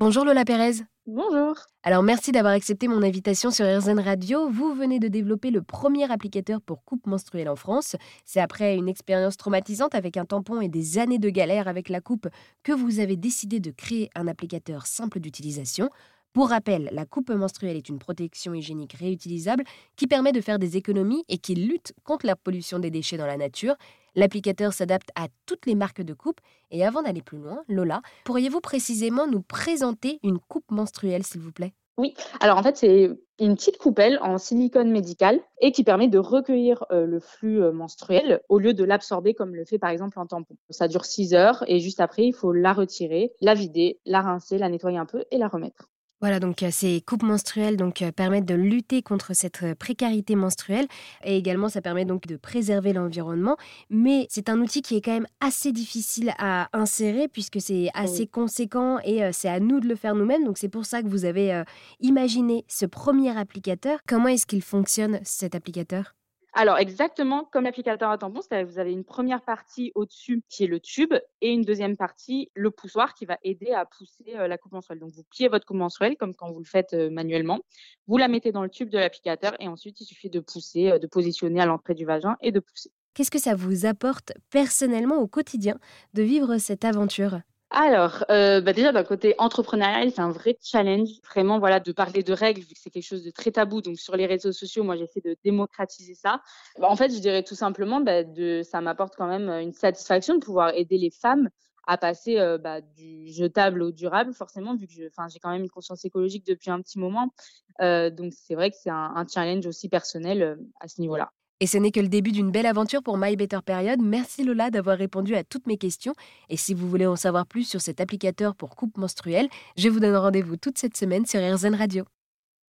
Bonjour Lola Pérez. Bonjour. Alors merci d'avoir accepté mon invitation sur RZN Radio. Vous venez de développer le premier applicateur pour coupe menstruelle en France. C'est après une expérience traumatisante avec un tampon et des années de galère avec la coupe que vous avez décidé de créer un applicateur simple d'utilisation. Pour rappel, la coupe menstruelle est une protection hygiénique réutilisable qui permet de faire des économies et qui lutte contre la pollution des déchets dans la nature. L'applicateur s'adapte à toutes les marques de coupe. Et avant d'aller plus loin, Lola, pourriez-vous précisément nous présenter une coupe menstruelle, s'il vous plaît? Oui, alors en fait, c'est une petite coupelle en silicone médical et qui permet de recueillir euh, le flux euh, menstruel au lieu de l'absorber comme le fait par exemple un tampon. Ça dure 6 heures et juste après, il faut la retirer, la vider, la rincer, la nettoyer un peu et la remettre. Voilà, donc euh, ces coupes menstruelles donc, euh, permettent de lutter contre cette euh, précarité menstruelle et également ça permet donc de préserver l'environnement. Mais c'est un outil qui est quand même assez difficile à insérer puisque c'est assez conséquent et c'est à nous de le faire nous-mêmes. Donc c'est pour ça que vous avez imaginé ce premier applicateur. Comment est-ce qu'il fonctionne cet applicateur? Alors, exactement comme l'applicateur à tampon, c'est-à-dire que vous avez une première partie au-dessus qui est le tube et une deuxième partie, le poussoir, qui va aider à pousser euh, la coupe menstruelle. Donc, vous pliez votre coupe menstruelle comme quand vous le faites euh, manuellement. Vous la mettez dans le tube de l'applicateur et ensuite, il suffit de pousser, euh, de positionner à l'entrée du vagin et de pousser. Qu'est-ce que ça vous apporte personnellement au quotidien de vivre cette aventure? Alors, euh, bah déjà d'un côté entrepreneurial, c'est un vrai challenge, vraiment voilà, de parler de règles vu que c'est quelque chose de très tabou. Donc sur les réseaux sociaux, moi j'essaie de démocratiser ça. Bah, en fait, je dirais tout simplement, bah, de, ça m'apporte quand même une satisfaction de pouvoir aider les femmes à passer euh, bah, du jetable au durable, forcément, vu que j'ai quand même une conscience écologique depuis un petit moment. Euh, donc c'est vrai que c'est un, un, challenge aussi personnel euh, à ce niveau-là. Et ce n'est que le début d'une belle aventure pour My Better Period. Merci Lola d'avoir répondu à toutes mes questions. Et si vous voulez en savoir plus sur cet applicateur pour coupe menstruelle, je vous donne rendez-vous toute cette semaine sur RZN Radio.